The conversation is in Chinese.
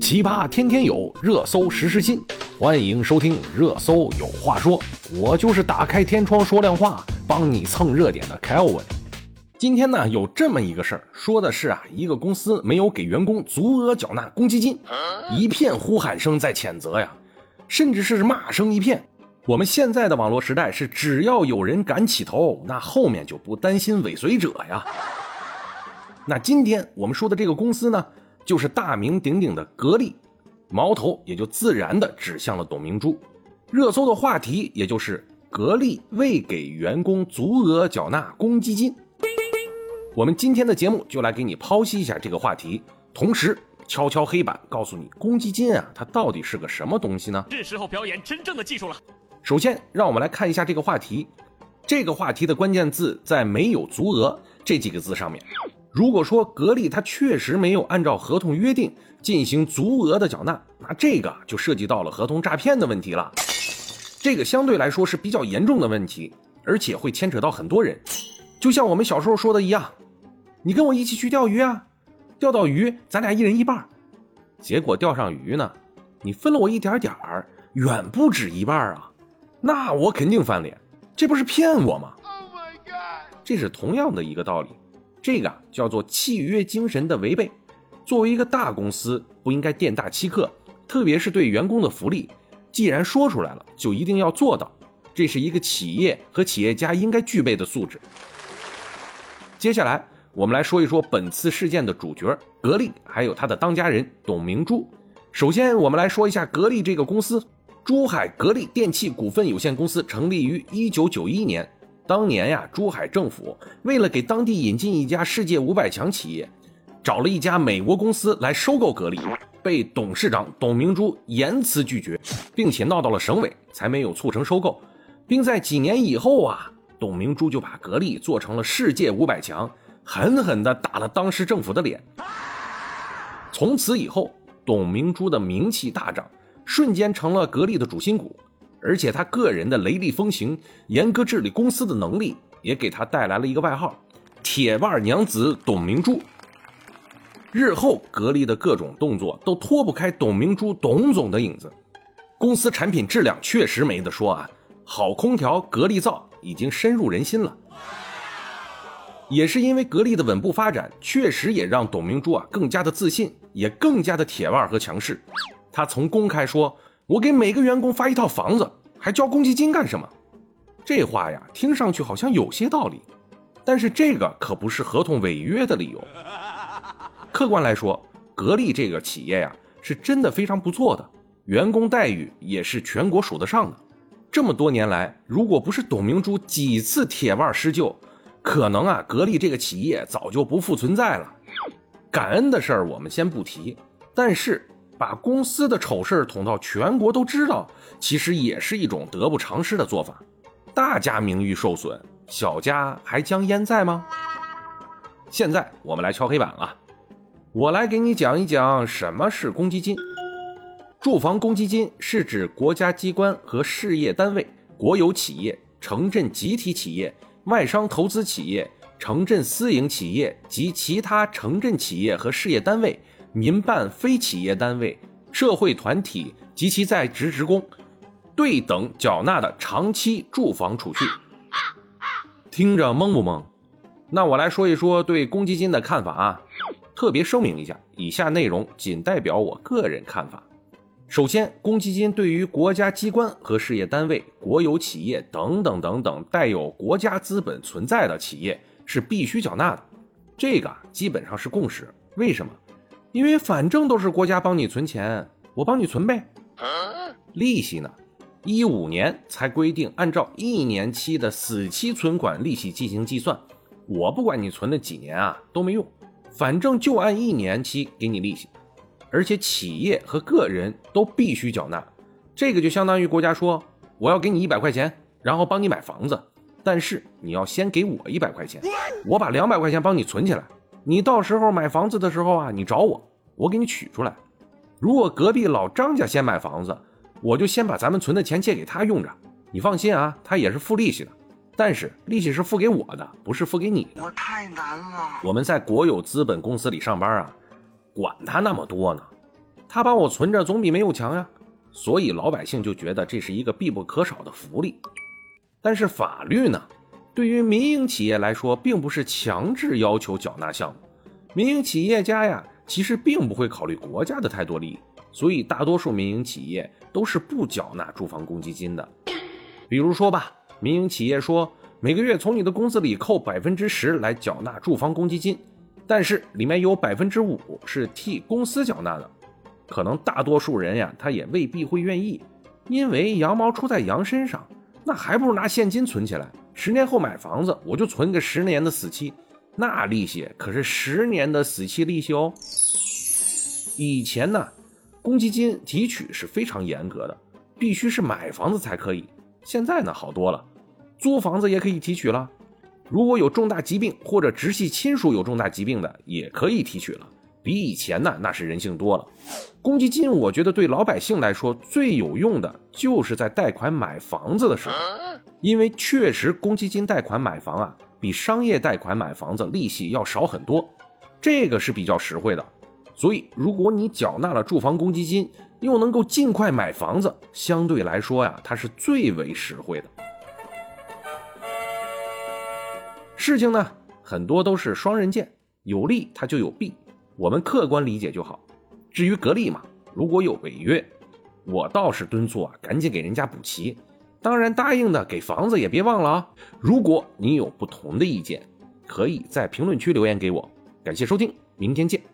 奇葩天天有，热搜时时新。欢迎收听《热搜有话说》，我就是打开天窗说亮话，帮你蹭热点的 Kelvin。今天呢，有这么一个事儿，说的是啊，一个公司没有给员工足额缴纳公积金，一片呼喊声在谴责呀，甚至是骂声一片。我们现在的网络时代是，只要有人敢起头，那后面就不担心尾随者呀。那今天我们说的这个公司呢，就是大名鼎鼎的格力，矛头也就自然的指向了董明珠。热搜的话题也就是格力未给员工足额缴纳公积金。我们今天的节目就来给你剖析一下这个话题，同时敲敲黑板，告诉你公积金啊，它到底是个什么东西呢？是时候表演真正的技术了。首先，让我们来看一下这个话题。这个话题的关键字在“没有足额”这几个字上面。如果说格力它确实没有按照合同约定进行足额的缴纳，那这个就涉及到了合同诈骗的问题了。这个相对来说是比较严重的问题，而且会牵扯到很多人。就像我们小时候说的一样，你跟我一起去钓鱼啊，钓到鱼咱俩一人一半，结果钓上鱼呢，你分了我一点点儿，远不止一半啊。那我肯定翻脸，这不是骗我吗？这是同样的一个道理，这个叫做契约精神的违背。作为一个大公司，不应该店大欺客，特别是对员工的福利，既然说出来了，就一定要做到，这是一个企业和企业家应该具备的素质。接下来，我们来说一说本次事件的主角格力，还有他的当家人董明珠。首先，我们来说一下格力这个公司。珠海格力电器股份有限公司成立于一九九一年。当年呀，珠海政府为了给当地引进一家世界五百强企业，找了一家美国公司来收购格力，被董事长董明珠严词拒绝，并且闹到了省委，才没有促成收购。并在几年以后啊，董明珠就把格力做成了世界五百强，狠狠地打了当时政府的脸。从此以后，董明珠的名气大涨。瞬间成了格力的主心骨，而且他个人的雷厉风行、严格治理公司的能力，也给他带来了一个外号“铁腕娘子董明珠”。日后格力的各种动作都脱不开董明珠董总的影子。公司产品质量确实没得说啊，好空调格力造已经深入人心了。也是因为格力的稳步发展，确实也让董明珠啊更加的自信，也更加的铁腕和强势。他从公开说：“我给每个员工发一套房子，还交公积金干什么？”这话呀，听上去好像有些道理，但是这个可不是合同违约的理由。客观来说，格力这个企业呀，是真的非常不错的，员工待遇也是全国数得上的。这么多年来，如果不是董明珠几次铁腕施救，可能啊，格力这个企业早就不复存在了。感恩的事儿我们先不提，但是。把公司的丑事捅到全国都知道，其实也是一种得不偿失的做法。大家名誉受损，小家还将焉在吗？现在我们来敲黑板了，我来给你讲一讲什么是公积金。住房公积金是指国家机关和事业单位、国有企业、城镇集体企业、外商投资企业、城镇私营企业及其他城镇企业和事业单位。民办非企业单位、社会团体及其在职职工对等缴纳的长期住房储蓄，听着懵不懵？那我来说一说对公积金的看法啊。特别声明一下，以下内容仅代表我个人看法。首先，公积金对于国家机关和事业单位、国有企业等等等等带有国家资本存在的企业是必须缴纳的，这个基本上是共识。为什么？因为反正都是国家帮你存钱，我帮你存呗。利息呢？一五年才规定按照一年期的死期存款利息进行计算，我不管你存了几年啊都没用，反正就按一年期给你利息。而且企业和个人都必须缴纳，这个就相当于国家说我要给你一百块钱，然后帮你买房子，但是你要先给我一百块钱，我把两百块钱帮你存起来。你到时候买房子的时候啊，你找我，我给你取出来。如果隔壁老张家先买房子，我就先把咱们存的钱借给他用着。你放心啊，他也是付利息的，但是利息是付给我的，不是付给你的。我太难了。我们在国有资本公司里上班啊，管他那么多呢。他帮我存着总比没有强呀。所以老百姓就觉得这是一个必不可少的福利。但是法律呢，对于民营企业来说，并不是强制要求缴纳项目。民营企业家呀，其实并不会考虑国家的太多利益，所以大多数民营企业都是不缴纳住房公积金的。比如说吧，民营企业说每个月从你的工资里扣百分之十来缴纳住房公积金，但是里面有百分之五是替公司缴纳的。可能大多数人呀，他也未必会愿意，因为羊毛出在羊身上，那还不如拿现金存起来，十年后买房子，我就存个十年的死期，那利息可是十年的死期利息哦。以前呢，公积金提取是非常严格的，必须是买房子才可以。现在呢，好多了，租房子也可以提取了。如果有重大疾病或者直系亲属有重大疾病的，也可以提取了。比以前呢，那是人性多了。公积金，我觉得对老百姓来说最有用的，就是在贷款买房子的时候，因为确实公积金贷款买房啊，比商业贷款买房子利息要少很多，这个是比较实惠的。所以，如果你缴纳了住房公积金，又能够尽快买房子，相对来说呀，它是最为实惠的。事情呢，很多都是双刃剑，有利它就有弊。我们客观理解就好。至于格力嘛，如果有违约，我倒是敦促啊，赶紧给人家补齐。当然，答应的给房子也别忘了啊。如果你有不同的意见，可以在评论区留言给我。感谢收听，明天见。